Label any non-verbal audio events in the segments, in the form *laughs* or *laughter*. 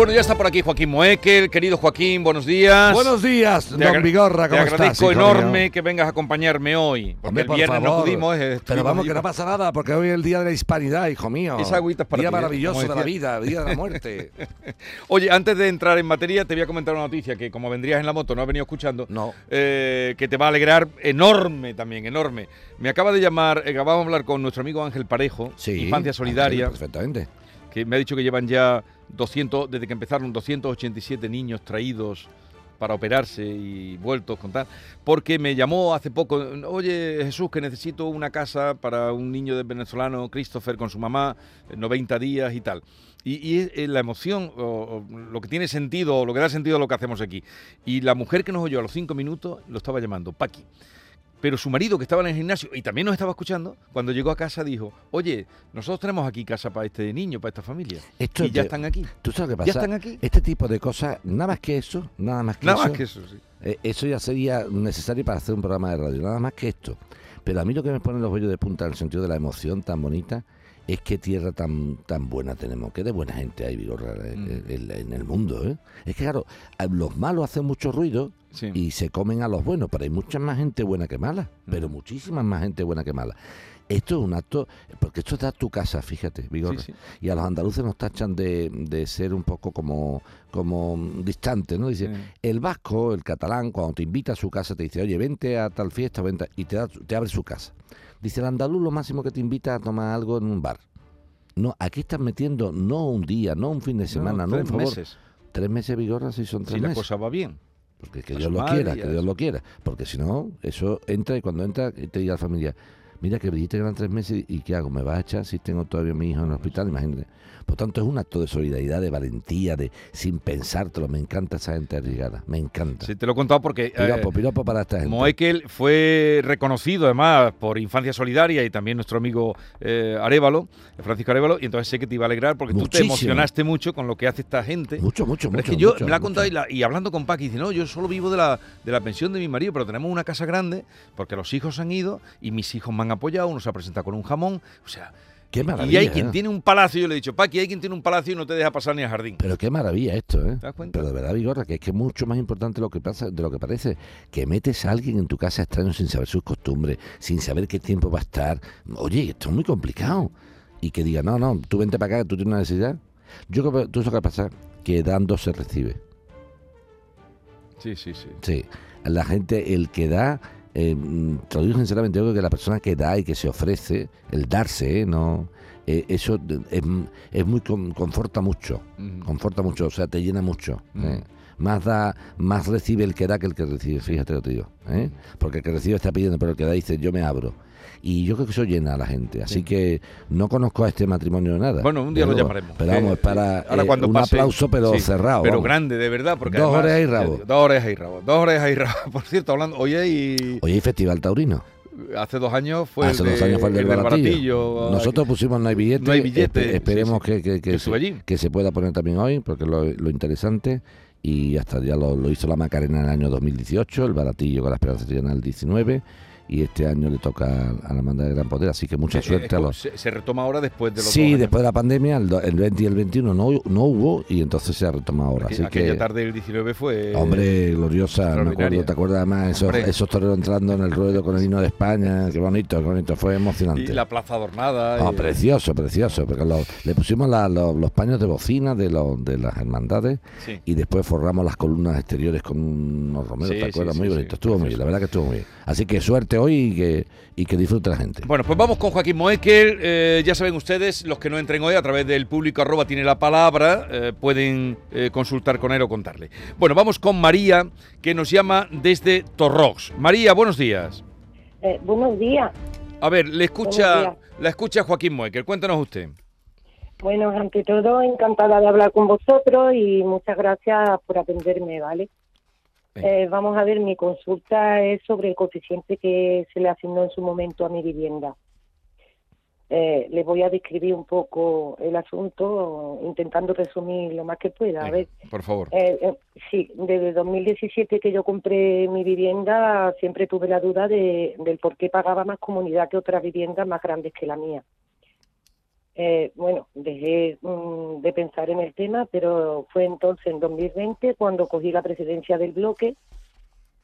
Bueno, ya está por aquí Joaquín Moekel. Querido Joaquín, buenos días. Buenos días, Te don Vigorra, Te ¿cómo estás? agradezco hijo enorme que vengas a acompañarme hoy. Porque Hombre, el por viernes no favor. pudimos. eh, Pero vamos, que no pasa nada, porque hoy es el día de la hispanidad, hijo mío. Esa agüita es para Día ti, ¿eh? maravilloso Como de la vida, día de la muerte. *laughs* Oye, antes de entrar en materia, te voy a comentar una noticia que como vendrías en la moto, no has venido escuchando, No. eh, que te va a alegrar enorme también, enorme. Me acaba de llamar, eh, acabamos de hablar con nuestro amigo Ángel Parejo. Infancia Solidaria, Perfectamente. Que me ha dicho que llevan ya 200, desde que empezaron, 287 niños traídos para operarse y vueltos con tal, porque me llamó hace poco, oye Jesús, que necesito una casa para un niño de venezolano, Christopher, con su mamá, eh, 90 días y tal. Y, y eh, la emoción, lo que tiene sentido, lo que da sentido a lo que hacemos aquí. Y la mujer que nos oyó a los cinco minutos lo estaba llamando, Paqui. Pero su marido, que estaba en el gimnasio y también nos estaba escuchando, cuando llegó a casa dijo, oye, nosotros tenemos aquí casa para este niño, para esta familia. Esto y ya te- están aquí. ¿Tú sabes qué Ya pasa? están aquí. Este tipo de cosas, nada más que eso, nada más que Nada eso. más que eso, sí. eh, eso ya sería necesario para hacer un programa de radio, nada más que esto. Pero a mí lo que me pone los vellos de punta en el sentido de la emoción tan bonita es que tierra tan tan buena tenemos, que de buena gente hay, Vigorra, eh, Mm. eh, en, en el mundo. ¿eh? Es que claro, los malos hacen mucho ruido Sí. y se comen a los buenos, pero hay mucha más gente buena que mala, pero Mm. muchísima más gente buena que mala. Esto es un acto, porque esto está tu casa, fíjate, Vigorra. Sí, sí. Y a los andaluces nos tachan de, de ser un poco como, como distantes, ¿no? Dice, el vasco, el catalán, cuando te invita a su casa, te dice, oye, vente a tal fiesta, vente, a-", y te, da- te abre su casa. Dice, el andaluz lo máximo que te invita a tomar algo en un bar. No, aquí estás metiendo no un día, no un fin de semana, no, un tres favor. meses. Tres meses, Vigorra, si son Si tres la meses. cosa va bien. Porque que Dios lo quiera, que Dios lo quiera. Porque si no, eso entra y cuando entra te diga la familia, mira que me dijiste que eran tres meses y ¿qué hago? ¿Me vas a echar si tengo todavía a mi hijo en el hospital? Imagínate. Por tanto, es un acto de solidaridad, de valentía, de sin pensártelo. Me encanta esa gente arriesgada. Me encanta. Sí, te lo he contado porque eh, Piropo, piropo para esta gente. Moekel fue reconocido además por Infancia Solidaria y también nuestro amigo eh, Arevalo, Francisco Arevalo, y entonces sé que te iba a alegrar porque tú te emocionaste mucho con lo que hace esta gente. Mucho, mucho, Pero mucho. es que yo mucho, me la mucho. contado y, la- y hablando con Paqui, dice, no, yo solo vivo de la, de la pensión de mi marido, pero tenemos una casa grande porque los hijos han ido y mis hijos me han apoyado, uno se ha presentado con un jamón, o sea, Qué y maravilla. hay quien tiene un palacio, yo le he dicho, Paqui, hay quien tiene un palacio y no te deja pasar ni al jardín. Pero qué maravilla esto, ¿eh? ¿Te das cuenta? Pero de verdad, Vigorra, que es que es mucho más importante lo que pasa, de lo que parece. Que metes a alguien en tu casa extraño sin saber sus costumbres, sin saber qué tiempo va a estar. Oye, esto es muy complicado. Y que diga, no, no, tú vente para acá, tú tienes una necesidad. Yo creo que tú sabes qué pasa, que dando se recibe. Sí, sí, sí. Sí, la gente, el que da, eh, te lo digo sinceramente, yo creo que la persona que da y que se ofrece, el darse, ¿eh? no, eh, eso es, es muy con- conforta mucho, conforta mucho, o sea, te llena mucho. ¿eh? Más da, más recibe el que da que el que recibe, fíjate lo que te digo, ¿eh? porque el que recibe está pidiendo, pero el que da dice yo me abro. Y yo creo que eso llena a la gente. Así Sí. que no conozco a este matrimonio de nada. Bueno, un día lo llamaremos. Pero vamos, Eh, es para ahora eh, cuando un pase- aplauso, pero sí, cerrado. Pero vamos. grande, de verdad. Porque Dos además- orejas y rabo. eh, Dos orejas y rabo. Dos orejas y rabo. *laughs* Por cierto, hablando, hoy hay, Oye, ¿hay Festival Taurino? hace dos años fue Hace el dos años fue el del baratillo. Nosotros pusimos no hay billete. No hay billete, espe- esperemos sí, sí. que, que, que se, que se pueda poner también hoy, porque lo, lo interesante. Y hasta ya lo, lo hizo la Macarena en el año 2018, el baratillo con la Esperanza Triana en el 19. Y este año le toca a la Hermandad de Gran Poder, así que mucha Eh, suerte a los. se, se retoma ahora después de los Sí, después de la pandemia, el, el 20 y el 21 no, no hubo y entonces se ha retomado ahora. Aqu- Así aquella que, tarde del 19 fue... hombre, gloriosa, me acuerdo, ¿te acuerdas además esos, toreros entrando en el ruedo con el himno de España? Qué bonito, qué bonito, fue y emocionante. la plaza adornada. Y- precioso, precioso, porque lo- le pusimos la- lo- los paños de bocina de, los de las hermandades sí. y después forramos las columnas exteriores con unos romeros, Sí, ¿te acuerdas? sí, muy bonito, estuvo muy bien, la verdad que estuvo muy bien. Así que suerte hoy y que, y que disfrute la gente. Bueno, pues vamos con Joaquín Moekel. Eh, ya saben ustedes, los que no entren hoy a través del público arroba tiene la palabra, eh, pueden eh, consultar con él o contarle. Bueno, vamos con María, que nos llama desde Torrox. María, buenos días. Eh, buenos días. A ver, le escucha, la escucha Joaquín Moekel. Cuéntanos usted. Bueno, ante todo, encantada de hablar con vosotros y muchas gracias por atenderme, ¿vale? Eh, vamos a ver, mi consulta es sobre el coeficiente que se le asignó en su momento a mi vivienda. Eh, les voy a describir un poco el asunto, intentando resumir lo más que pueda. A ver, por favor. eh, eh, sí, desde 2017 que yo compré mi vivienda, siempre tuve la duda de, del por qué pagaba más comunidad que otras viviendas más grandes que la mía. Eh, bueno, dejé mm, de pensar en el tema, pero fue entonces en 2020 cuando cogí la presidencia del bloque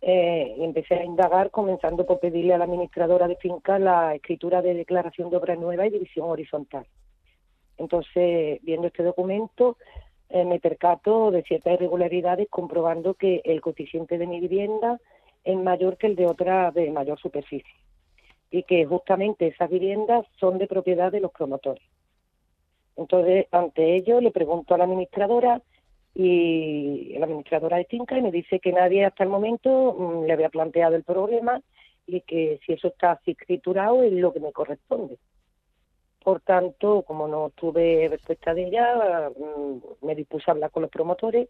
eh, y empecé a indagar, comenzando por pedirle a la administradora de finca la escritura de declaración de obra nueva y división horizontal. Entonces, viendo este documento, eh, me percato de ciertas irregularidades, comprobando que el coeficiente de mi vivienda es mayor que el de otra de mayor superficie y que justamente esas viviendas son de propiedad de los promotores. Entonces, ante ello, le pregunto a la administradora y la administradora de finca y me dice que nadie hasta el momento mm, le había planteado el problema y que si eso está así escriturado es lo que me corresponde. Por tanto, como no tuve respuesta de ella, mm, me dispuse a hablar con los promotores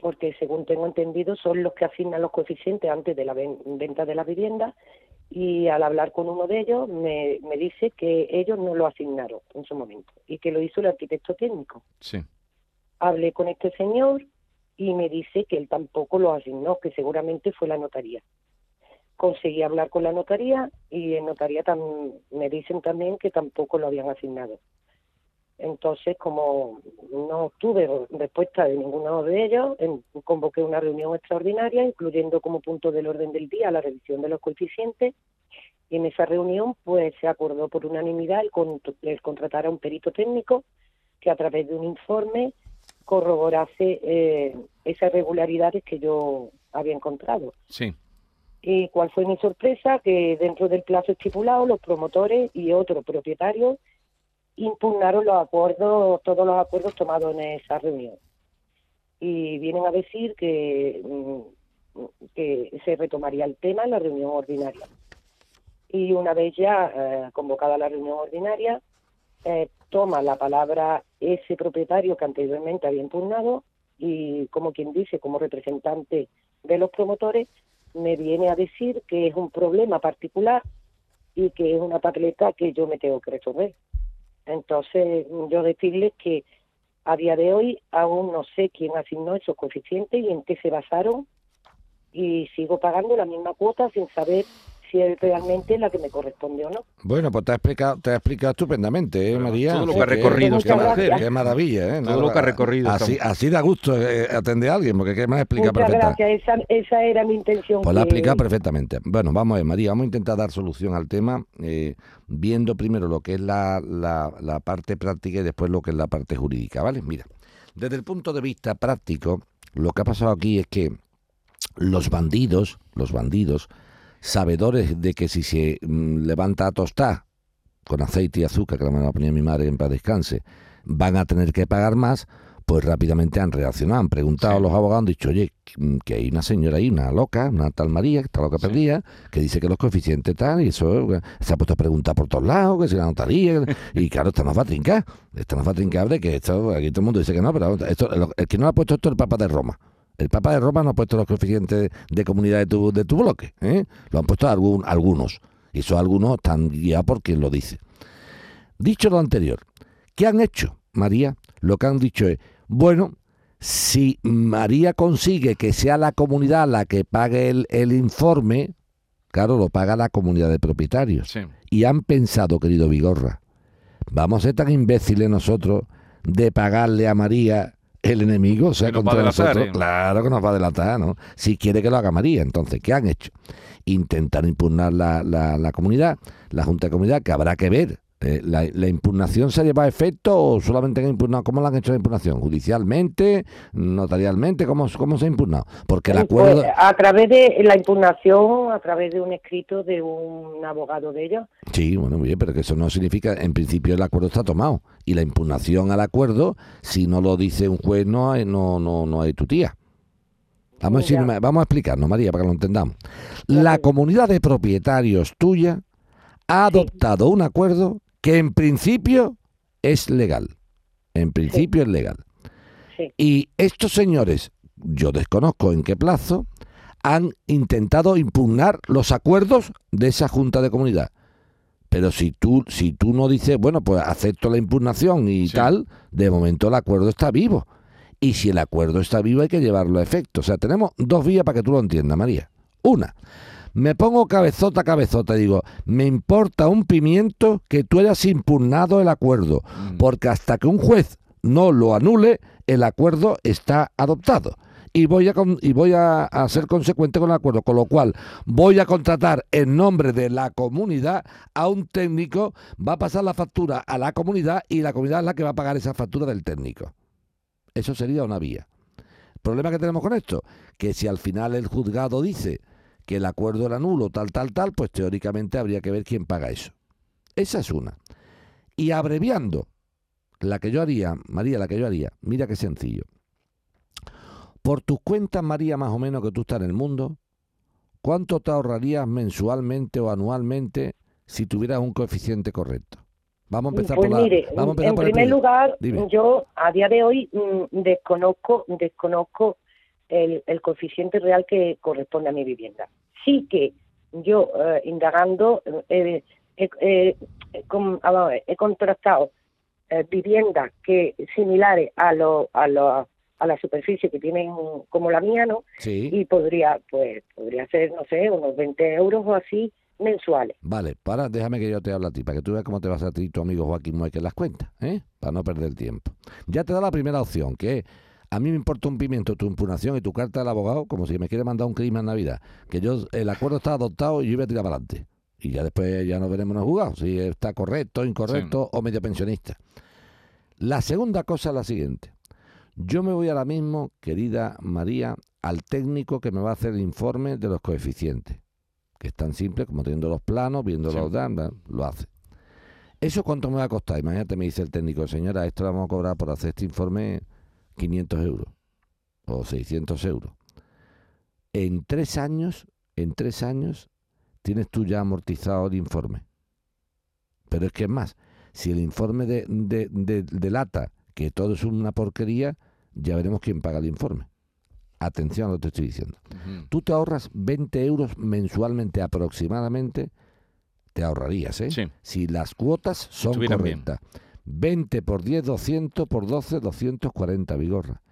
porque según tengo entendido son los que asignan los coeficientes antes de la ven- venta de la vivienda y al hablar con uno de ellos me, me dice que ellos no lo asignaron en su momento y que lo hizo el arquitecto técnico. Sí. Hablé con este señor y me dice que él tampoco lo asignó, que seguramente fue la notaría. Conseguí hablar con la notaría y en notaría tam- me dicen también que tampoco lo habían asignado. Entonces, como no obtuve respuesta de ninguno de ellos, convoqué una reunión extraordinaria, incluyendo como punto del orden del día la revisión de los coeficientes. Y en esa reunión, pues se acordó por unanimidad el, con- el contratar a un perito técnico que a través de un informe corroborase eh, esas irregularidades que yo había encontrado. Sí. ¿Y cuál fue mi sorpresa? Que dentro del plazo estipulado, los promotores y otros propietarios impugnaron los acuerdos, todos los acuerdos tomados en esa reunión. Y vienen a decir que, mm, que se retomaría el tema en la reunión ordinaria. Y una vez ya eh, convocada la reunión ordinaria, eh, toma la palabra ese propietario que anteriormente había impugnado y, como quien dice, como representante de los promotores, me viene a decir que es un problema particular y que es una papeleta que yo me tengo que resolver. Entonces, yo decirles que a día de hoy aún no sé quién asignó esos coeficientes y en qué se basaron y sigo pagando la misma cuota sin saber si es realmente la que me corresponde o no. Bueno, pues te ha explicado, te ha explicado estupendamente, ¿eh, María? todo lo que ha recorrido qué esta mujer. Qué maravilla, ¿eh? Todo lo que ha recorrido Así, así da gusto eh, atender a alguien, porque qué más explica Muchas perfecta. gracias, esa, esa era mi intención. Pues la ha explicado perfectamente. Bueno, vamos a ver, María, vamos a intentar dar solución al tema, eh, viendo primero lo que es la, la- la parte práctica y después lo que es la parte jurídica, ¿vale? Mira, desde el punto de vista práctico, lo que ha pasado aquí es que los bandidos, los bandidos, sabedores de que si se mm, levanta a tostar con aceite y azúcar, que la me la ponía mi madre en paz descanse, van a tener que pagar más, pues rápidamente han reaccionado, han preguntado Sí. a los abogados, han dicho, oye, que- que hay una señora ahí, una loca, una tal María, que está loca Sí. perdida, que dice que los coeficientes tal, y eso eh, se ha puesto a preguntar por todos lados, que si la notaría, *laughs* y claro, esto nos va a trincar, esto nos va a trincar de que esto, aquí todo el mundo dice que no, pero esto, el que no lo ha puesto esto es el Papa de Roma. El Papa de Roma no ha puesto los coeficientes de comunidad de tu, de tu bloque, ¿eh? lo han puesto algún- algunos, y esos algunos están guiados por quien lo dice. Dicho lo anterior, ¿qué han hecho, María? Lo que han dicho es, bueno, si María consigue que sea la comunidad la que pague el, el informe, claro, lo paga la comunidad de propietarios. Sí. Y han pensado, querido Vigorra, vamos a ser tan imbéciles nosotros de pagarle a María el enemigo, o sea, contra delatar, nosotros. ¿eh? Claro que nos va a delatar, ¿no? Si quiere que lo haga María, entonces, ¿qué han hecho? Intentar impugnar la, la- la comunidad, la Junta de Comunidad, que habrá que ver. Eh, la, la impugnación se lleva a efecto o solamente han impugnado? ¿Cómo la han hecho la impugnación? ¿Judicialmente? ¿Notarialmente? ¿Cómo, cómo se ha impugnado? Porque el Pues, acuerdo... a través de la impugnación, a través de un escrito de un abogado de ellos. Sí, bueno, muy bien, pero que eso no significa, en principio el acuerdo está tomado y la impugnación al acuerdo, si no lo dice un juez, no hay, no, no, no hay tu tía. Vamos a, vamos a explicarnos, María, para que lo entendamos. La comunidad de propietarios tuya ha adoptado un acuerdo que en principio es legal. En principio es legal. Sí. Y estos señores, yo desconozco en qué plazo, han intentado impugnar los acuerdos de esa junta de comunidad. Pero si tú, si tú no dices, bueno, pues acepto la impugnación y Sí. tal, de momento el acuerdo está vivo. Y si el acuerdo está vivo hay que llevarlo a efecto. O sea, tenemos dos vías para que tú lo entiendas, María. Una, me pongo cabezota a cabezota y digo, me importa un pimiento que tú hayas impugnado el acuerdo, Mm. porque hasta que un juez no lo anule, el acuerdo está adoptado. Y voy, a, y voy a, a ser consecuente con el acuerdo, con lo cual voy a contratar en nombre de la comunidad a un técnico, va a pasar la factura a la comunidad y la comunidad es la que va a pagar esa factura del técnico. Eso sería una vía. ¿Problema que tenemos con esto? Que si al final el juzgado dice que el acuerdo era nulo, tal, tal, tal, pues teóricamente habría que ver quién paga eso. Esa es una. Y abreviando, la que yo haría, María, la que yo haría, mira qué sencillo. Por tus cuentas, María, más o menos que tú estás en el mundo, ¿cuánto te ahorrarías mensualmente o anualmente si tuvieras un coeficiente correcto? Vamos a empezar Pues por la. vamos a empezar en por primer lugar, Dime. yo a día de hoy mm, desconozco, desconozco el, el coeficiente real que corresponde a mi vivienda. Sí que yo, eh, indagando, eh, eh, eh, con- ah, he contrastado eh, viviendas que similares a, lo, a, lo- a la superficie que tienen como la mía, ¿no? Sí. Y podría, pues, podría ser, no sé, unos 20 euros o así mensuales. Vale, para, déjame que yo te hable a ti, para que tú veas cómo te vas a ti tu amigo Joaquín Mueque las cuentas, ¿eh? Para no perder tiempo. Ya te da la primera opción, que es, a mí me importa un pimiento tu impugnación y tu carta del abogado, como si me quiere mandar un crimen en Navidad. Que yo, el acuerdo está adoptado y yo voy a tirar para adelante. Y ya después ya nos veremos en el juzgado, si está correcto, incorrecto o medio pensionista. La segunda cosa es la siguiente. Yo me voy ahora mismo, querida María, al técnico que me va a hacer el informe de los coeficientes que es tan simple como teniendo los planos, viendo Sí. los datos, lo hace. ¿Eso cuánto me va a costar? Imagínate, me dice el técnico, señora, esto le vamos a cobrar por hacer este informe 500 euros o 600 euros. En tres años, en tres años, tienes tú ya amortizado el informe. Pero es que es más, si el informe de, de, de- delata que todo es una porquería, ya veremos quién paga el informe. Atención a lo que te estoy diciendo tú te ahorras 20 euros mensualmente aproximadamente, te ahorrarías, ¿eh? Sí. Si las cuotas son Estuvieran bien. Correctas. 20 por 10, 200 por 12, 240, Vigorra.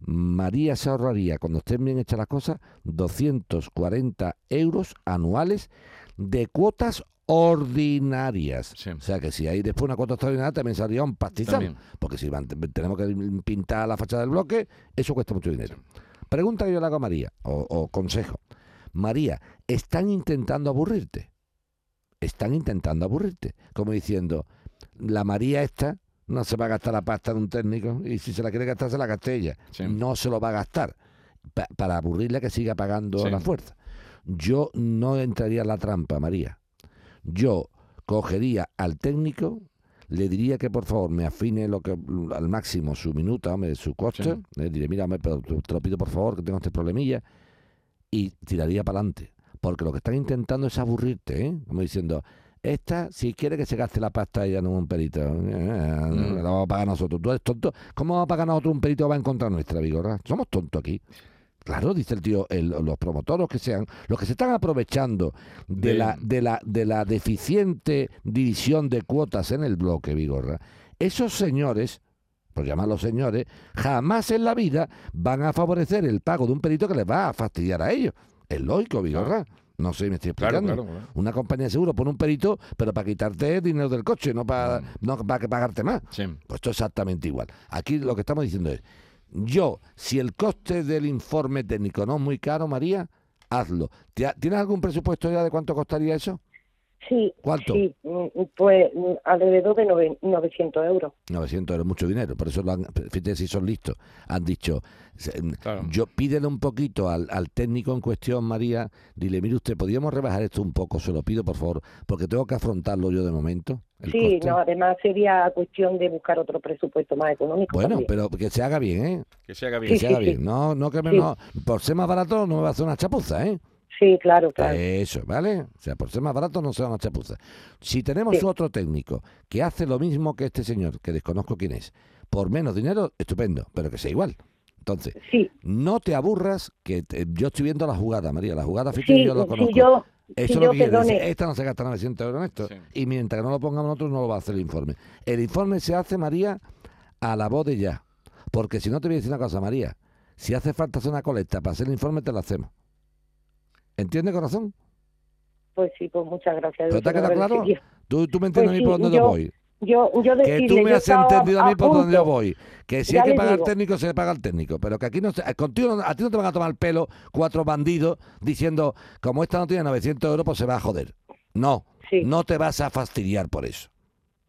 María se ahorraría, cuando estén bien hechas las cosas, 240 euros anuales de cuotas ordinarias. Sí. O sea que si hay después una cuota extraordinaria también saldría un pastizal. También. Porque si van- tenemos que pintar la fachada del bloque, eso cuesta mucho dinero. Pregunta que yo le hago a María, o, o consejo. María, ¿están intentando aburrirte? Están intentando aburrirte. Como diciendo, la María esta no se va a gastar la pasta de un técnico y si se la quiere gastar se la gaste ella. Sí. No se lo va a gastar. Pa- para aburrirle que siga pagando Sí. a la fuerza. Yo no entraría en la trampa, María. Yo cogería al técnico, le diría que por favor me afine lo que al máximo su minuta, hombre, su coste. Sí. Le diré, mira, pero te te lo pido por favor, que tengo este problemilla. Y tiraría para adelante. Porque lo que están intentando es aburrirte, ¿eh? Como diciendo, esta, si quiere que se gaste la pasta ella no un perito, eh, Mm. la vamos a pagar nosotros. Tú eres tonto. ¿Cómo vamos a pagar nosotros un perito que va en contra nuestra, Vigorra? Somos tontos aquí. Claro, dice el tío, el- los promotores los que sean, los que se están aprovechando de, De- la, de, la, de la deficiente división de cuotas en el bloque, Vigorra, esos señores, por llamarlos señores, jamás en la vida van a favorecer el pago de un perito que les va a fastidiar a ellos. Es lógico, Vigorra. No sé, me estoy explicando. claro, claro. Una compañía de seguro pone un perito, pero para quitarte dinero del coche, no para, Mm. no para que pagarte más. Sí. Pues esto es exactamente igual. Aquí lo que estamos diciendo es, yo, si el coste del informe técnico no es muy caro, María, hazlo. ¿Te ha- ¿Tienes algún presupuesto ya de cuánto costaría eso? Sí, ¿Cuánto? sí, mm, pues mm, alrededor de nove- 900 euros. 900 euros, mucho dinero. Por eso, lo han, fíjate si son listos. Han dicho, se- Claro. yo pídele un poquito al, al técnico en cuestión, María, dile, mire usted, ¿podríamos rebajar esto un poco? Se lo pido, por favor, porque tengo que afrontarlo yo de momento. el Sí, coste". no, además sería cuestión de buscar otro presupuesto más económico. Bueno, también. pero que se haga bien, ¿eh? Que se haga Que bien. se Sí, haga sí, bien. No, no que me, Sí. no, por ser más barato no me va a hacer una chapuza, ¿eh? Sí, claro, claro. Eso, ¿vale? O sea, por ser más barato no sea una chapuza. Si tenemos Sí. otro técnico que hace lo mismo que este señor, que desconozco quién es, por menos dinero, estupendo, pero que sea igual. Entonces, Sí, no te aburras, que te- yo estoy viendo la jugada, María, la jugada, sí, yo lo sí, conozco. yo, Eso si es lo yo, que quiere decir. perdone, Esta no se gasta 900 euros en esto. Sí. Y mientras no lo pongamos nosotros, no lo va a hacer el informe. El informe se hace, María, a la voz de ya. Porque si no te voy a decir una cosa, María. Si hace falta hacer una colecta para hacer el informe, te lo hacemos. ¿Entiendes, corazón? pues sí, pues muchas gracias. ¿Pero te ha quedado claro? Tú, tú me entiendes Pues a mí sí, por dónde yo, voy. Yo, yo Que tú me has entendido a mí por donde yo voy. Que si Ya hay que pagar al técnico, se le paga al técnico. Pero que aquí no se, contigo, a ti no te van a tomar el pelo cuatro bandidos diciendo, como esta no tiene 900 euros, pues se va a joder. No, Sí. no te vas a fastidiar por eso.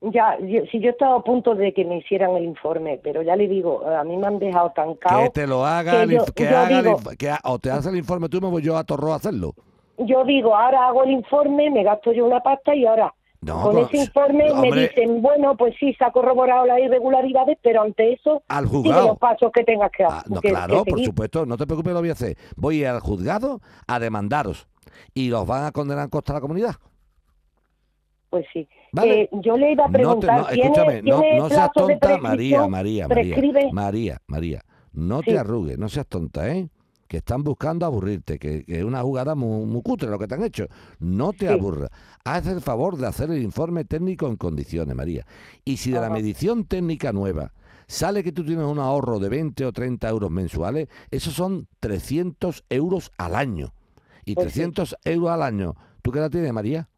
Ya, yo, si yo estaba a punto de que me hicieran el informe, pero ya le digo, a mí me han dejado tan Que cao. te lo haga, que yo- que yo haga digo- que ha- o te hace el informe tú me voy yo a Torro a hacerlo. Yo digo, ahora hago el informe, me gasto yo una pasta y ahora No, con pues, ese informe hombre, me dicen, bueno, pues sí, se ha corroborado las irregularidades, pero ante eso, al sigue juzgado. los pasos que tengas que, Ah, no, que- claro, que por supuesto, no te preocupes, lo voy a hacer. Voy al juzgado a demandaros y los van a condenar en costa a la comunidad. Pues sí. ¿Vale? Eh, yo le iba a No te- preguntar, no, ¿tiene, escúchame, no, seas tonta, María? María, María, ¿Prescribe? María, María, no Sí. te arrugues, no seas tonta, ¿eh? Que están buscando aburrirte, que, que es una jugada muy, muy cutre lo que te han hecho. No te Sí. aburras. Haz el favor de hacer el informe técnico en condiciones, María. Y si de la medición técnica nueva sale que tú tienes un ahorro de 20 o 30 euros mensuales, esos son 300 euros al año. Y Pues sí. 300 euros al año, ¿tú qué edad tienes, María?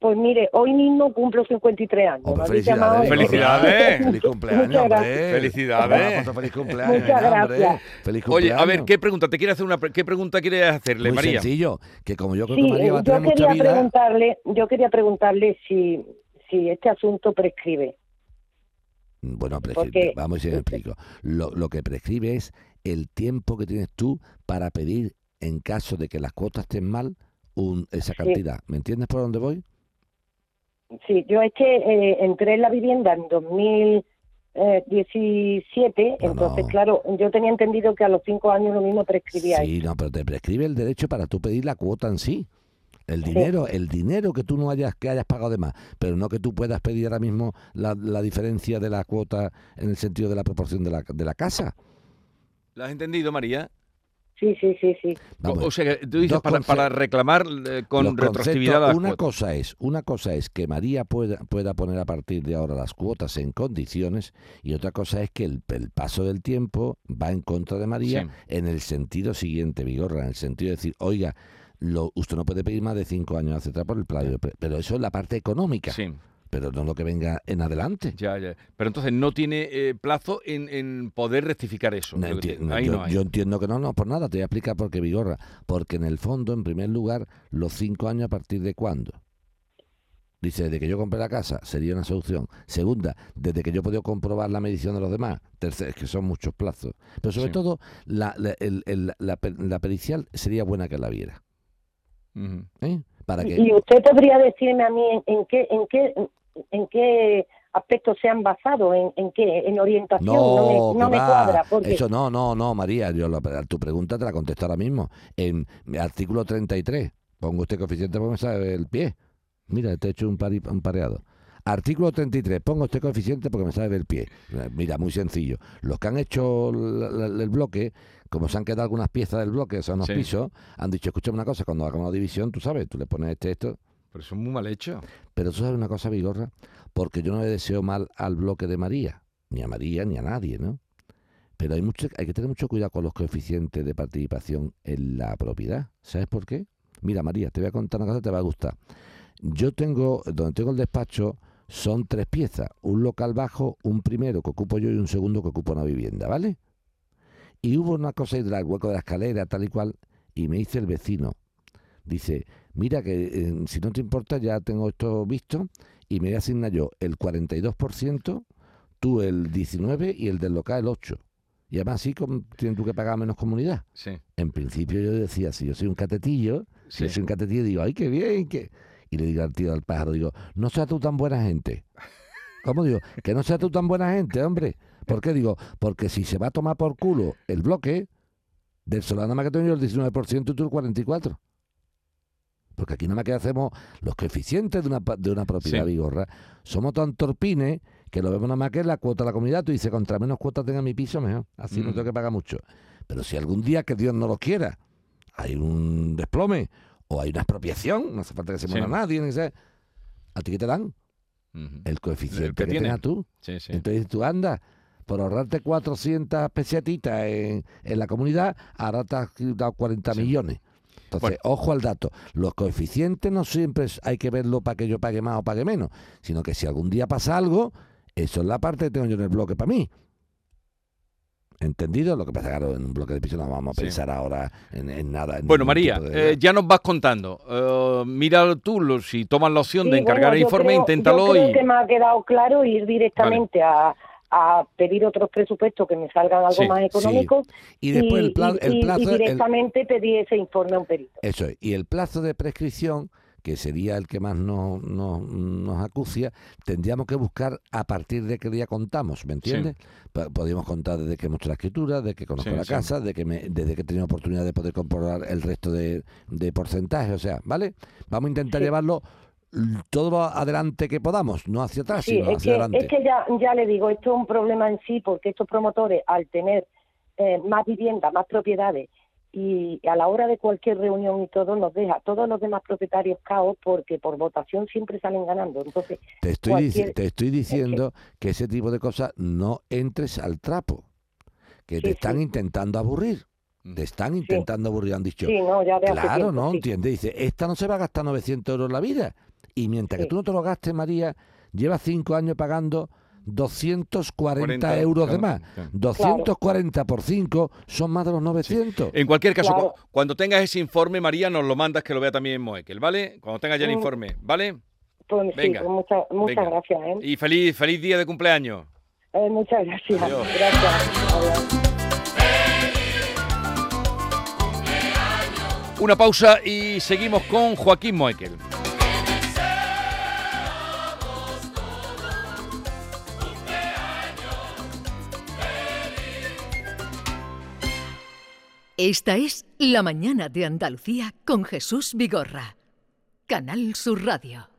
Pues mire, hoy mismo cumplo 53 años. Hombre, felicidades. de- Felicidades. *laughs* Feliz cumpleaños, Muchas hombre. gracias. Felicidades. Feliz cumpleaños. Muchas gracias. Feliz Oye, cumpleaños. a ver, ¿qué pregunta? ¿Te quiere hacer una pre- qué pregunta quieres hacerle, Muy María? sencillo, que como yo creo Sí, que María va a yo tener mucha quería vida, preguntarle, yo quería preguntarle si, si este asunto prescribe. bueno, prescribe, porque- vamos a ver si me explico. Lo, lo que prescribe es el tiempo que tienes tú para pedir, en caso de que las cuotas estén mal, un, esa cantidad. ¿Me entiendes por dónde voy? Sí, yo es que eh, entré en la vivienda en 2017, No, entonces, no. claro, yo tenía entendido que a los cinco años lo mismo prescribía. Sí, no, pero te prescribe el derecho para tú pedir la cuota en sí. El Sí. dinero, el dinero que tú no hayas, que hayas pagado de más, pero no que tú puedas pedir ahora mismo la, la diferencia de la cuota en el sentido de la proporción de la, de la casa. ¿Lo has entendido, María? Sí, sí, sí, sí. Vamos, o sea, tú dices para, para reclamar eh, con retroactividad una cuotas. cosa es una cosa es que María pueda, pueda poner a partir de ahora las cuotas en condiciones y otra cosa es que el, el paso del tiempo va en contra de María Sí. en el sentido siguiente Vigorra en el sentido de decir oiga lo, usted no puede pedir más de cinco años atrás por el plazo pero eso es la parte económica Sí, pero no lo que venga en adelante ya, ya. Pero entonces no tiene eh, plazo en, en poder rectificar eso. No, enti- te- no, ahí yo, no hay. yo entiendo que no, no, por nada, te voy a explicar por qué Vigorra. Porque en el fondo, en primer lugar, los cinco años a partir de cuándo. Dice, desde que yo compré la casa, sería una solución. Segunda, desde que yo he podido comprobar la medición de los demás. Tercera, es que son muchos plazos. Pero sobre Sí. todo, la, la, el- el- la la pericial sería buena que la viera. ¿eh? Para que, Y usted podría decirme a mí en, en qué, en qué, en qué aspectos se han basado, en, en qué, en orientación, no, me, no cuadra, porque Eso no, no, no, María. Yo la- tu pregunta te la contesto ahora mismo. En artículo 33, pongo usted coeficiente porque me sabe el pie. Mira, te he hecho un, pari- un pareado. Artículo 33, pongo este coeficiente porque me sabe el pie. Mira, muy sencillo. Los que han hecho el bloque, como se han quedado algunas piezas del bloque, son unos Sí. pisos, han dicho, escúchame una cosa, cuando hagamos una división, tú sabes, tú le pones este, esto, Pero eso es muy mal hecho. pero tú sabes una cosa, Vigorra, porque yo no le deseo mal al bloque de María, ni a María ni a nadie, ¿no? Pero hay, mucho, hay que tener mucho cuidado con los coeficientes de participación en la propiedad. ¿Sabes por qué? Mira, María, te voy a contar una cosa que te va a gustar. Yo tengo, donde tengo el despacho, son tres piezas. Un local bajo, un primero que ocupo yo y un segundo que ocupa una vivienda, ¿vale? Y hubo una cosa del hueco de la escalera, tal y cual, y me dice el vecino, dice, mira que eh, si no te importa ya tengo esto visto y me voy a asignar yo el 42%, tú el 19% y el del local el 8%. Y además así como tienes tú que pagar menos comunidad. Sí, En principio yo decía, si yo soy un catetillo, si yo soy un catetillo, digo, ay, qué bien, que... Y le digo al tío al pájaro, digo, no seas tú tan buena gente. *laughs* ¿Cómo digo? Que no seas tú tan buena gente, hombre. ¿Por qué digo? Porque si se va a tomar por culo el bloque, del solar nada más que tengo yo el 19% y tú el 44%. Porque aquí nada más que hacemos los coeficientes de una, de una propiedad Sí. vigorra. Somos tan torpines que lo vemos nada más que la cuota de la comunidad. Tú dices, contra menos cuotas tenga mi piso, mejor. Así no Mm. tengo que pagar mucho. Pero si algún día, que Dios no lo quiera, hay un desplome o hay una expropiación, no hace falta que se muera Sí. nadie, ni sea. ¿A ti qué te dan? El coeficiente El que que, tengas tú. Sí, sí. Entonces tú andas, por ahorrarte 400 pesetitas en, en la comunidad, ahora te has dado 40 Sí. millones. Entonces, ojo al dato. Los coeficientes no siempre hay que verlo para que yo pague más o pague menos, sino que si algún día pasa algo, eso es la parte que tengo yo en el bloque para mí. ¿Entendido? Lo que pasa, claro, en un bloque de piso no vamos a Sí. pensar ahora en, en nada. en Bueno, María, de- eh, ya nos vas contando. Eh, mira tú, lo- si tomas la opción de encargar bueno, el informe, creo- inténtalo yo creo y... que me ha quedado claro ir directamente a, a pedir otros presupuestos que me salgan algo Sí, más sí. económicos Y después el, y- plazo... y el- directamente pedir ese informe a un perito. Eso es. Y el plazo de prescripción, que sería el que más nos, nos, nos acucia, tendríamos que buscar a partir de qué día contamos, ¿me entiendes? Po- Podríamos contar desde que hemos hecho la escritura, desde que conozco Sí, la sí. casa, de que me, desde que he tenido oportunidad de poder comprobar el resto de, de porcentaje, o sea, ¿vale? Vamos a intentar Sí. llevarlo todo adelante que podamos, no hacia atrás, Sí, sino es hacia que, adelante. es que ya, ya le digo, esto es un problema en sí porque estos promotores, al tener eh, más viviendas, más propiedades, y a la hora de cualquier reunión y todo, nos deja a todos los demás propietarios caos porque por votación siempre salen ganando. Entonces, Te estoy, cualquier- te estoy diciendo que ese tipo de cosas no entres al trapo, que te Sí, están sí. intentando aburrir. Te están intentando aburrir, han dicho. sí, no, ya Claro, tiempo, ¿no? sí. ¿Entiendes? Dice, esta no se va a gastar 900 euros la vida. Y mientras que Sí. tú no te lo gastes, María, llevas cinco años pagando 240 40, euros de más. claro. 240 por 5 son más de los 900. En cualquier caso, Claro. cu- cuando tengas ese informe, María, nos lo mandas que lo vea también Moekel, ¿vale? Cuando tengas ya el Mm. informe, ¿vale? Pues, sí, Venga, pues muchas, muchas venga. gracias. ¿eh? Y feliz, feliz día de cumpleaños. Eh, muchas gracias. Adiós. Gracias. Adiós. Una pausa y seguimos con Joaquín Moekel. Esta es La Mañana de Andalucía con Jesús Vigorra. Canal Sur Radio.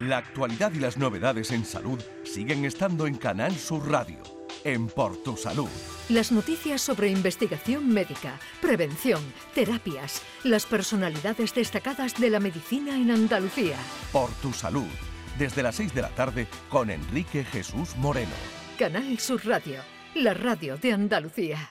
La actualidad y las novedades en salud siguen estando en Canal Sur Radio, en Por Tu Salud. Las noticias sobre investigación médica, prevención, terapias, las personalidades destacadas de la medicina en Andalucía. Por Tu Salud, desde las 6 de la tarde con Enrique Jesús Moreno. Canal Sur Radio, la radio de Andalucía.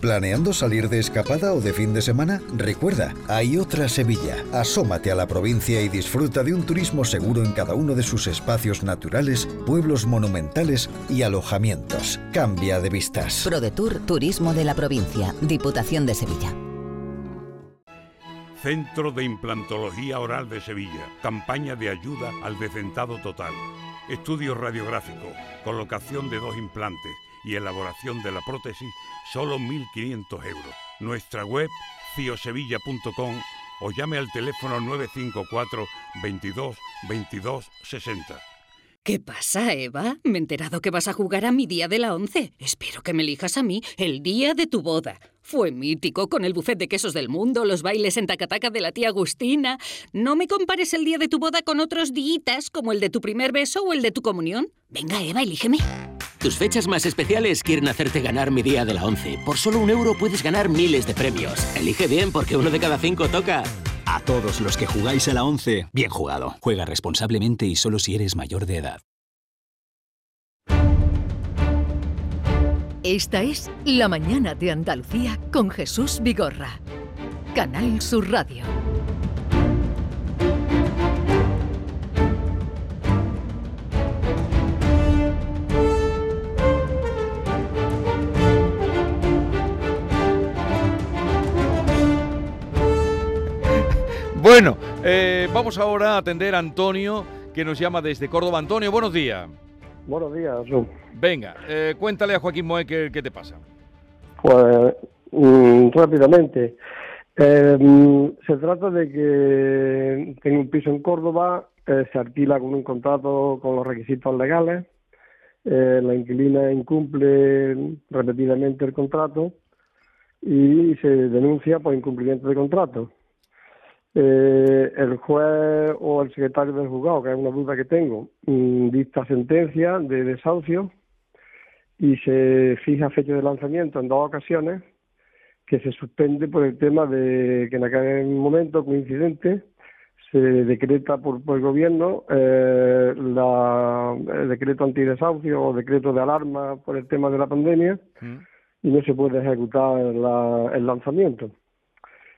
¿Planeando salir de escapada o de fin de semana? Recuerda, hay otra Sevilla. Asómate a la provincia y disfruta de un turismo seguro en cada uno de sus espacios naturales, pueblos monumentales y alojamientos. Cambia de vistas. ProDetour Turismo de la Provincia, Diputación de Sevilla. Centro de Implantología Oral de Sevilla. Campaña de ayuda al decentado total. Estudio radiográfico, colocación de dos implantes y elaboración de la prótesis, solo 1.500 euros. Nuestra web ciosevilla.com o llame al teléfono 954 22 22 60. ¿Qué pasa, Eva? Me he enterado que vas a jugar a mi día de la once. Espero que me elijas a mí el día de tu boda. Fue mítico con el buffet de quesos del mundo, los bailes en tacataca de la tía Agustina. No me compares el día de tu boda con otros días como el de tu primer beso o el de tu comunión. Venga, Eva, elígeme. Tus fechas más especiales quieren hacerte ganar mi día de la once. Por solo un euro puedes ganar miles de premios. Elige bien porque uno de cada cinco toca. A todos los que jugáis a la 11, bien jugado. Juega responsablemente y solo si eres mayor de edad. Esta es La Mañana de Andalucía con Jesús Vigorra. Canal Sur Radio. Bueno, eh, vamos ahora a atender a Antonio, que nos llama desde Córdoba. Antonio, buenos días. Buenos días. Venga, eh, cuéntale a Joaquín Moe qué, qué te pasa. Pues mm, rápidamente. Eh, se trata de que tengo un piso en Córdoba, eh, se alquila con un contrato con los requisitos legales, eh, la inquilina incumple repetidamente el contrato y se denuncia por incumplimiento de contrato. Eh, el juez o el secretario del juzgado, que es una duda que tengo, mm, dicta sentencia de desahucio y se fija fecha de lanzamiento en dos ocasiones que se suspende por el tema de que en aquel momento coincidente se decreta por, por el gobierno eh, la, el decreto antidesahucio o decreto de alarma por el tema de la pandemia y no se puede ejecutar la- el lanzamiento.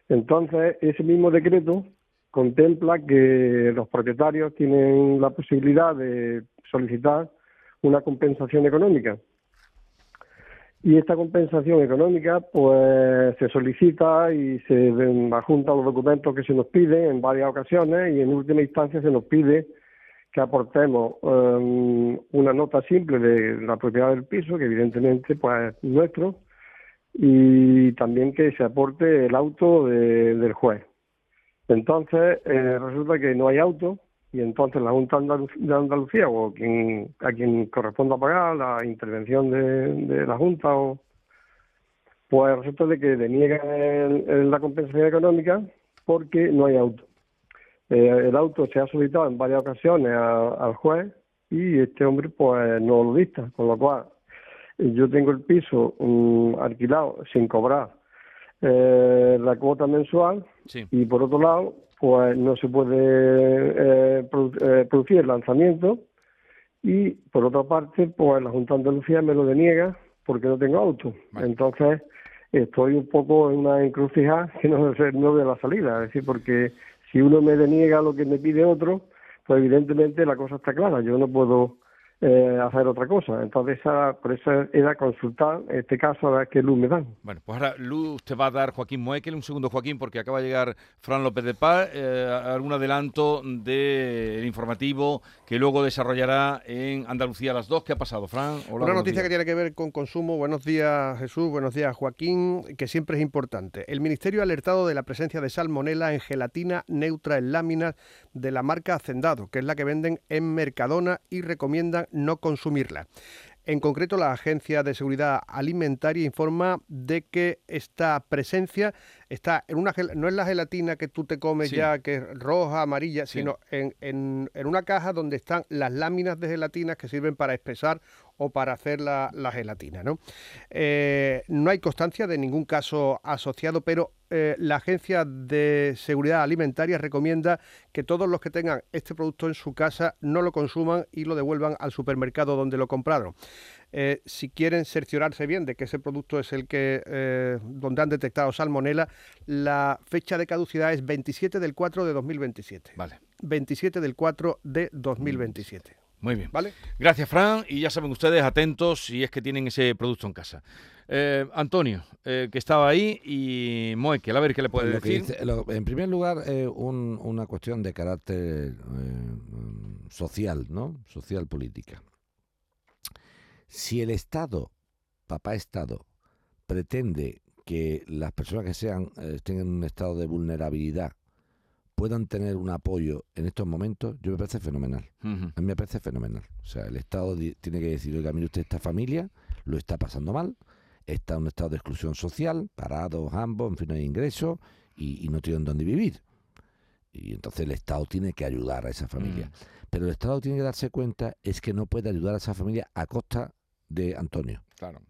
Entonces, ese mismo decreto contempla que los propietarios tienen la posibilidad de solicitar una compensación económica. Y esta compensación económica, pues se solicita y se adjunta los documentos que se nos piden en varias ocasiones y en última instancia se nos pide que aportemos eh, una nota simple de la propiedad del piso, que evidentemente pues es nuestro, y también que se aporte el auto de- del juez. Entonces, eh, resulta que no hay auto y entonces la Junta de Andalucía o quien, a quien corresponda pagar la intervención de, la Junta o pues resulta de que deniegan la compensación económica porque no hay auto. Eh, el auto se ha solicitado en varias ocasiones al juez y este hombre pues no lo dicta, con lo cual yo tengo el piso mm, alquilado sin cobrar eh, la cuota mensual y por otro lado pues no se puede eh, produ- eh, producir el lanzamiento y por otra parte pues la Junta de Andalucía me lo deniega porque no tengo auto. Entonces estoy un poco en una encrucijada *laughs* que no sé no veo la salida es decir porque si uno me deniega lo que me pide otro pues evidentemente la cosa está clara yo no puedo eh, hacer otra cosa entonces esa, por eso era consultar este caso a ver qué luz me dan Bueno, pues ahora luz te va a dar Joaquín Moekel. Un segundo, Joaquín, porque acaba de llegar Fran López de Paz. eh, algún adelanto del informativo que luego desarrollará en Andalucía a las 2. ¿Qué ha pasado, Fran? Hola, Una noticia que días. tiene que ver con consumo. Buenos días, Jesús. Buenos días, Joaquín, que siempre es importante. El Ministerio ha alertado de la presencia de salmonela en gelatina neutra en láminas de la marca Hacendado, que es la que venden en Mercadona y recomiendan no consumirla. En concreto, la Agencia de Seguridad Alimentaria informa de que esta presencia está en una no es la gelatina que tú te comes Sí. ya, que es roja, amarilla, Sí. sino en, en- en una caja donde están las láminas de gelatina que sirven para espesar o para hacer la, la gelatina. ¿no? Eh, no hay constancia de ningún caso asociado, pero eh, la Agencia de Seguridad Alimentaria recomienda que todos los que tengan este producto en su casa no lo consuman y lo devuelvan al supermercado donde lo compraron. Eh, si quieren cerciorarse bien de que ese producto es el que eh, donde han detectado salmonela, la fecha de caducidad es 27 del 4 de 2027. Vale. 27 del 4 de 2027. Muy bien. ¿Vale? Gracias, Fran. Y ya saben ustedes, atentos si es que tienen ese producto en casa. Eh, Antonio, eh, que estaba ahí, y Moekel, a ver qué le puede Pues decir. dice- lo- en primer lugar, eh, un- una cuestión de carácter eh, mm, social, ¿no? Social política. Si el Estado, papá Estado, pretende que las personas que sean eh, estén en un estado de vulnerabilidad puedan tener un apoyo en estos momentos, yo me parece fenomenal. A mí me parece fenomenal. O sea, el Estado tiene que decir, oiga, mire usted, esta familia lo está pasando mal, está en un estado de exclusión social, parados ambos, en fin, no hay ingresos y, y no tienen dónde vivir. Y entonces el Estado tiene que ayudar a esa familia. Pero el Estado tiene que darse cuenta es que no puede ayudar a esa familia a costa de Antonio. Claro.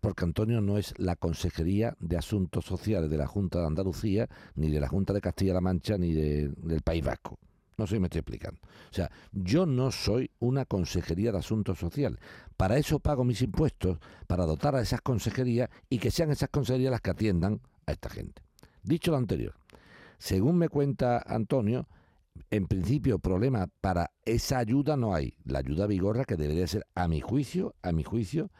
Porque Antonio no es la Consejería de Asuntos Sociales de la Junta de Andalucía, ni de la Junta de Castilla-La Mancha, ni de- del País Vasco. No sé si me estoy explicando. O sea, yo no soy una consejería de asuntos sociales. Para eso pago mis impuestos, para dotar a esas consejerías y que sean esas consejerías las que atiendan a esta gente. Dicho lo anterior, según me cuenta Antonio, en principio problema para esa ayuda no hay. La ayuda vigorra que debería ser, a mi juicio, a mi juicio,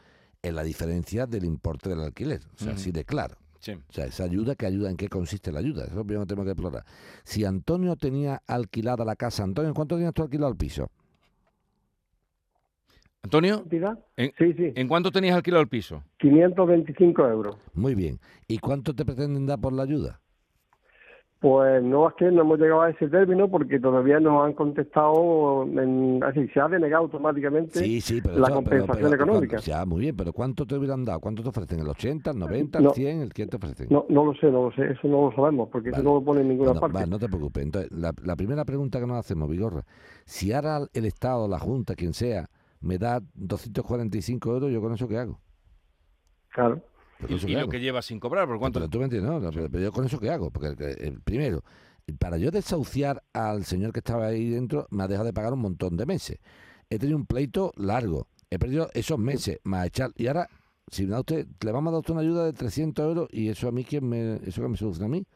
en la diferencia del importe del alquiler. O sea, así de claro. Sí. O sea, esa ayuda, ¿qué ayuda? ¿En qué consiste la ayuda? Eso es lo primero que tenemos que explorar. Si Antonio tenía alquilada la casa, Antonio, ¿en cuánto tenías tú alquilado el piso? Antonio, ¿en, Sí, sí. ¿en cuánto tenías alquilado el piso? 525 euros. Muy bien. ¿Y cuánto te pretenden dar por la ayuda? Pues no es que no hemos llegado a ese término porque todavía nos han contestado, en, así se ha denegado automáticamente Sí, sí, pero la eso- pero- compensación pero- económica. cuando- ya, muy bien, pero ¿cuánto te hubieran dado? ¿Cuánto te ofrecen? ¿El 80, el 90, el No. 100? ¿El qué te ofrecen? No, no lo sé, no lo sé, eso no lo sabemos porque eso no lo pone en ninguna Bueno, parte. no te preocupes. Entonces, la, la primera pregunta que nos hacemos, Vigorra, si ahora el Estado, la Junta, quien sea, me da 245 euros, ¿yo con eso qué hago? Claro. ¿Con Y, lo hago? que llevas sin cobrar, ¿por cuánto? Pero tú me entiendes, ¿no? No, Pero, pero yo con eso qué hago? Porque eh, primero, para yo desahuciar al señor que estaba ahí dentro, me ha dejado de pagar un montón de meses. He tenido un pleito largo. He perdido esos meses, más echar. Y ahora, si me da usted, le vamos a dar usted una ayuda de 300 euros y eso a mí, ¿quién me, eso que me soluciona a mí?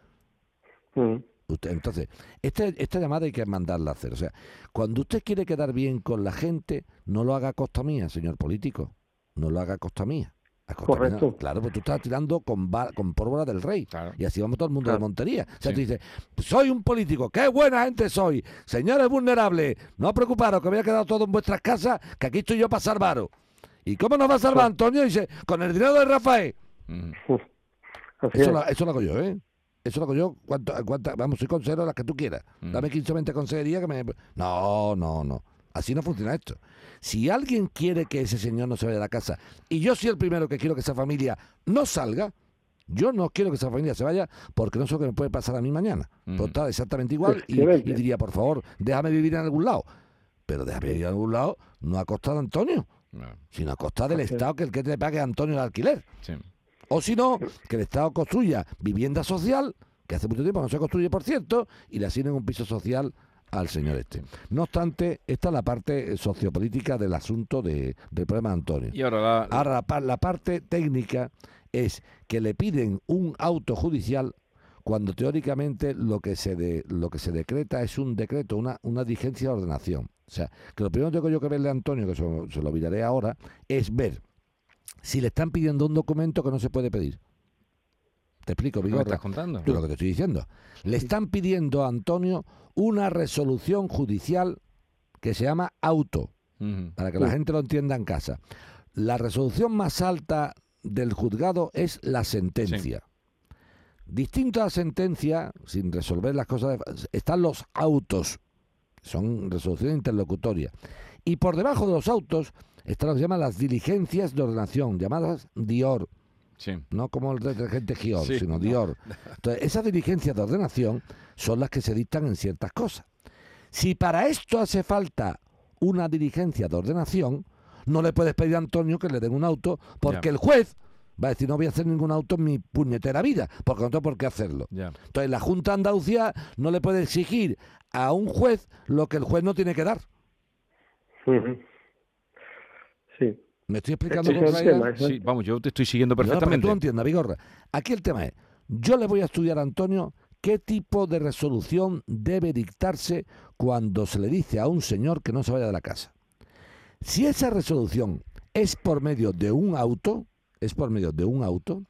Usted, entonces, este- esta llamada hay que mandarla a hacer. O sea, cuando usted quiere quedar bien con la gente, no lo haga a costa mía, señor político. No lo haga a costa mía. Correcto. Claro, pues tú estás tirando con, ba- con pólvora del rey. Y así vamos todo el mundo Claro. de Montería. O sea, Sí. tú dices, soy un político, qué buena gente soy. Señores vulnerables, no os preocuparos que me ha quedado todo en vuestras casas, que aquí estoy yo para salvaros. ¿Y cómo nos va a salvar Antonio? Dice, con el dinero de Rafael. Eso es. lo, eso lo hago yo, ¿eh? Eso lo hago yo. ¿Cuánto, cuánta- vamos, soy consejero las que tú quieras. Dame 15 o 20 consejerías que me... No, no, no. Así no funciona esto. Si alguien quiere que ese señor no se vaya de la casa, y yo soy el primero que quiero que esa familia no salga, yo no quiero que esa familia se vaya porque no sé lo que me puede pasar a mí mañana. Pues está exactamente igual y, diría, por favor, déjame vivir en algún lado. Pero déjame vivir en algún lado no a costa de Antonio, sino a costa del. Estado que el que te pague a Antonio el alquiler. O si no, que el Estado construya vivienda social, que hace mucho tiempo no se construye, por cierto, y le asignen un piso social al señor este. No obstante, esta es la parte sociopolítica del asunto de- del problema de Antonio. Y ahora la, Ahora, la, pa- la parte técnica es que le piden un auto judicial cuando teóricamente lo que se de- lo que se decreta es un decreto, una, una diligencia de ordenación. O sea, que lo primero que tengo yo que verle a Antonio, que se, lo- se lo miraré ahora, es ver si le están pidiendo un documento que no se puede pedir. Te explico, ¿Qué Vigorra. estás contando? Lo que te estoy diciendo. Le están pidiendo a Antonio una resolución judicial que se llama auto, para que la Sí. gente lo entienda en casa. La resolución más alta del juzgado es la sentencia. Distinto a la sentencia, sin resolver las cosas, están los autos. Son resoluciones interlocutorias. Y por debajo de los autos están lo que se llaman las diligencias de ordenación, llamadas DIOR. No como el detergente Gior, Sí, sino no. Dior. Entonces, esas diligencias de ordenación son las que se dictan en ciertas cosas. Si para esto hace falta una diligencia de ordenación, no le puedes pedir a Antonio que le den un auto, porque el juez va a decir no voy a hacer ningún auto en mi puñetera vida, porque no tengo por qué hacerlo. Entonces la Junta de Andalucía no le puede exigir a un juez lo que el juez no tiene que dar. Sí. ¿Me estoy explicando Sí, con sí, vamos, yo te estoy siguiendo No, para que perfectamente. tú entiendas, Vigorra. Aquí el tema es, yo le voy a estudiar a Antonio qué tipo de resolución debe dictarse cuando se le dice a un señor que no se vaya de la casa. Si esa resolución es por medio de un auto, es por medio de un auto,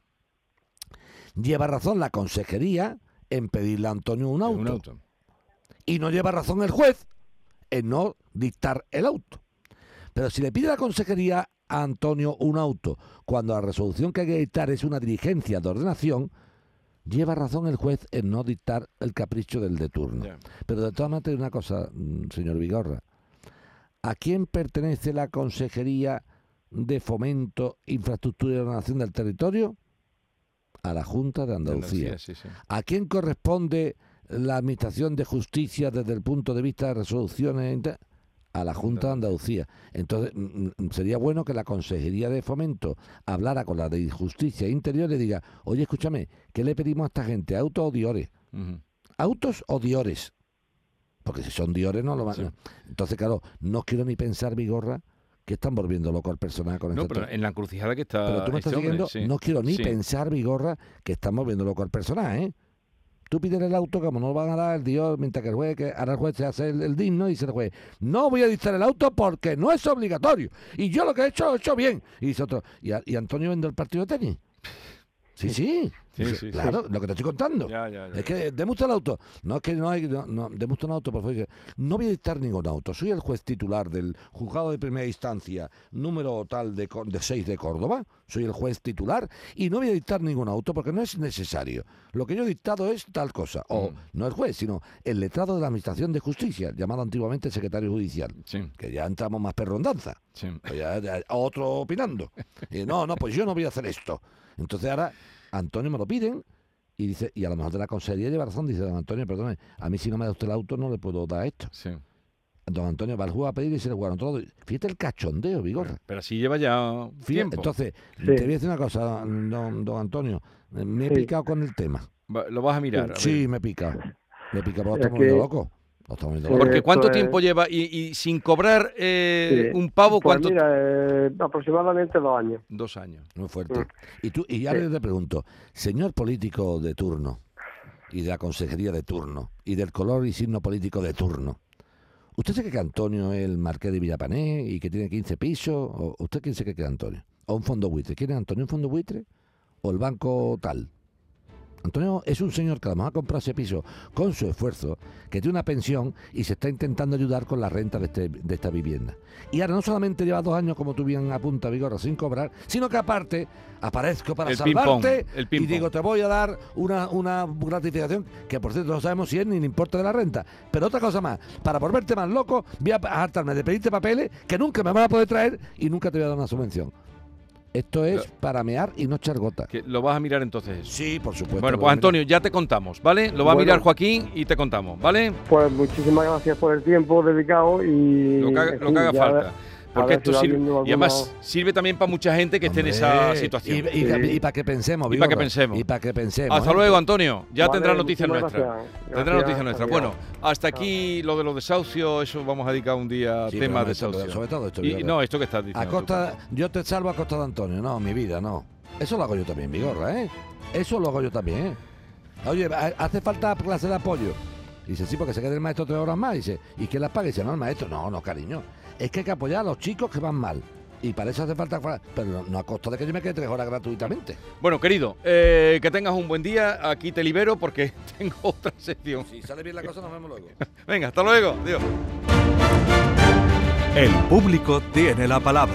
lleva razón la consejería en pedirle a Antonio un auto. Un auto. Y no lleva razón el juez en no dictar el auto. Pero si le pide la consejería a Antonio un auto, cuando la resolución que hay que dictar es una diligencia de ordenación, lleva razón el juez en no dictar el capricho del de turno. Pero de todas maneras, una cosa, mm, señor Vigorra. ¿A quién pertenece la Consejería de Fomento, Infraestructura y Ordenación del Territorio? A la Junta de Andalucía. Andalucía, sí, sí. ¿A quién corresponde la Administración de Justicia desde el punto de vista de resoluciones? inter- A la Junta de Andalucía. Entonces, mm, mm, sería bueno que la Consejería de Fomento hablara con la de Justicia Interior y diga, oye, escúchame, ¿qué le pedimos a esta gente? ¿Autos o diores? ¿Autos o diores? Porque si son diores no lo van a... Entonces, claro, no quiero ni pensar, Vigorra, que están volviendo loco al personal con No, este pero en la encrucijada que está. pero tú me estás este hombre, siguiendo, sí. no quiero ni Sí. pensar, Vigorra, que estamos viendo loco al personal, ¿eh? Tú pides el auto, como no lo van a dar el Dios, mientras que el juez, que ahora el juez se hace el, el digno y dice el juez, no voy a dictar el auto porque no es obligatorio. Y yo lo que he hecho, lo he hecho bien. Y dice otro, ¿y, a- y Antonio vende el partido de tenis? Sí, sí. Sí, sí, sí. claro, lo que te estoy contando. Ya, ya, ya. Es que deme usted el auto. No, es que no hay. No, no, deme usted un auto, por favor. No voy a dictar ningún auto. Soy el juez titular del juzgado de primera instancia, número tal de, de 6 de Córdoba. Soy el juez titular y no voy a dictar ningún auto porque no es necesario. Lo que yo he dictado es tal cosa. O Mm. no el juez, sino el letrado de la Administración de Justicia, llamado antiguamente secretario judicial. Que ya entramos más perrondanza. Pues ya otro opinando. Y no, no, pues yo no voy a hacer esto. Entonces ahora Antonio me lo piden y dice, y a lo mejor de la consejería lleva razón, dice don Antonio, perdone, a mí si no me da usted el auto no le puedo dar esto. Don Antonio va al juez a pedir y se le guardan todo. Fíjate el cachondeo, Vigorra. Pero así lleva ya Fíjate, tiempo. entonces, Sí. te voy a decir una cosa, don, don Antonio. Me he Sí. picado con el tema. Lo vas a mirar. a Sí, me he picado. Me he picado, porque Es estamos que- locos. Porque ¿cuánto tiempo lleva? Y, y sin cobrar eh, Sí. un pavo, Pues ¿cuánto? mira, eh, aproximadamente dos años. Dos años. Muy fuerte. Y, tú, y ahora Sí. te pregunto, señor político de turno, y de la consejería de turno, y del color y signo político de turno, ¿usted se cree que Antonio es el marqués de Villapané y que tiene 15 pisos? ¿O usted quién se cree que es Antonio? ¿O un fondo buitre? ¿Quién es Antonio? ¿Un fondo buitre? ¿O el banco tal? Antonio es un señor que además ha comprado ese piso con su esfuerzo, que tiene una pensión y se está intentando ayudar con la renta de, este- de esta vivienda. Y ahora no solamente lleva dos años, como tú bien apunta, Vigorra, sin cobrar, sino que aparte aparezco para El salvarte el y digo, te voy a dar una, una gratificación que, por cierto, no sabemos si es ni el importe de la renta. Pero otra cosa más, para volverte más loco, voy a hartarme de pedirte papeles que nunca me van a poder traer y nunca te voy a dar una subvención. Esto es para mear y no echar gota. Que ¿Lo vas a mirar entonces? Sí, por supuesto. Bueno, pues Antonio, ya te contamos, ¿vale? Lo va a mirar Joaquín y te contamos, ¿vale? Pues muchísimas gracias por el tiempo dedicado y... Lo que haga, lo que falta. Porque esto si sirve, y además sirve también para mucha gente que esté en esa Hombre, situación. Y, y- y para que pensemos, Y para que pensemos. Y para que pensemos. Hasta ¿eh? luego, Antonio. Ya Vale, tendrá noticias nuestras. Tendrá noticias nuestras. Bueno, hasta aquí lo de los desahucios, eso vamos a dedicar un día a Sí, temas pero de sobre- desahucio. Sobre todo esto. Y, no, esto que estás diciendo. A tú. costa, yo te salvo a costa de Antonio. No, mi vida, no. Eso lo hago yo también, Vigorra, ¿eh? Eso lo hago yo también, ¿eh? Oye, ha- hace falta clase de apoyo. Dice, sí, porque se queda el maestro tres horas más. Dice, ¿y quién las paga? Dice, no, el maestro. No, no, cariño. Es que hay que apoyar a los chicos que van mal. Y para eso hace falta... Pero no, a costa de que yo me quede tres horas gratuitamente. Bueno, querido, eh, que tengas un buen día. Aquí te libero porque *laughs* tengo otra sección. Si sale bien la cosa, nos vemos luego. *laughs* Venga, hasta luego. Adiós. El público tiene la palabra.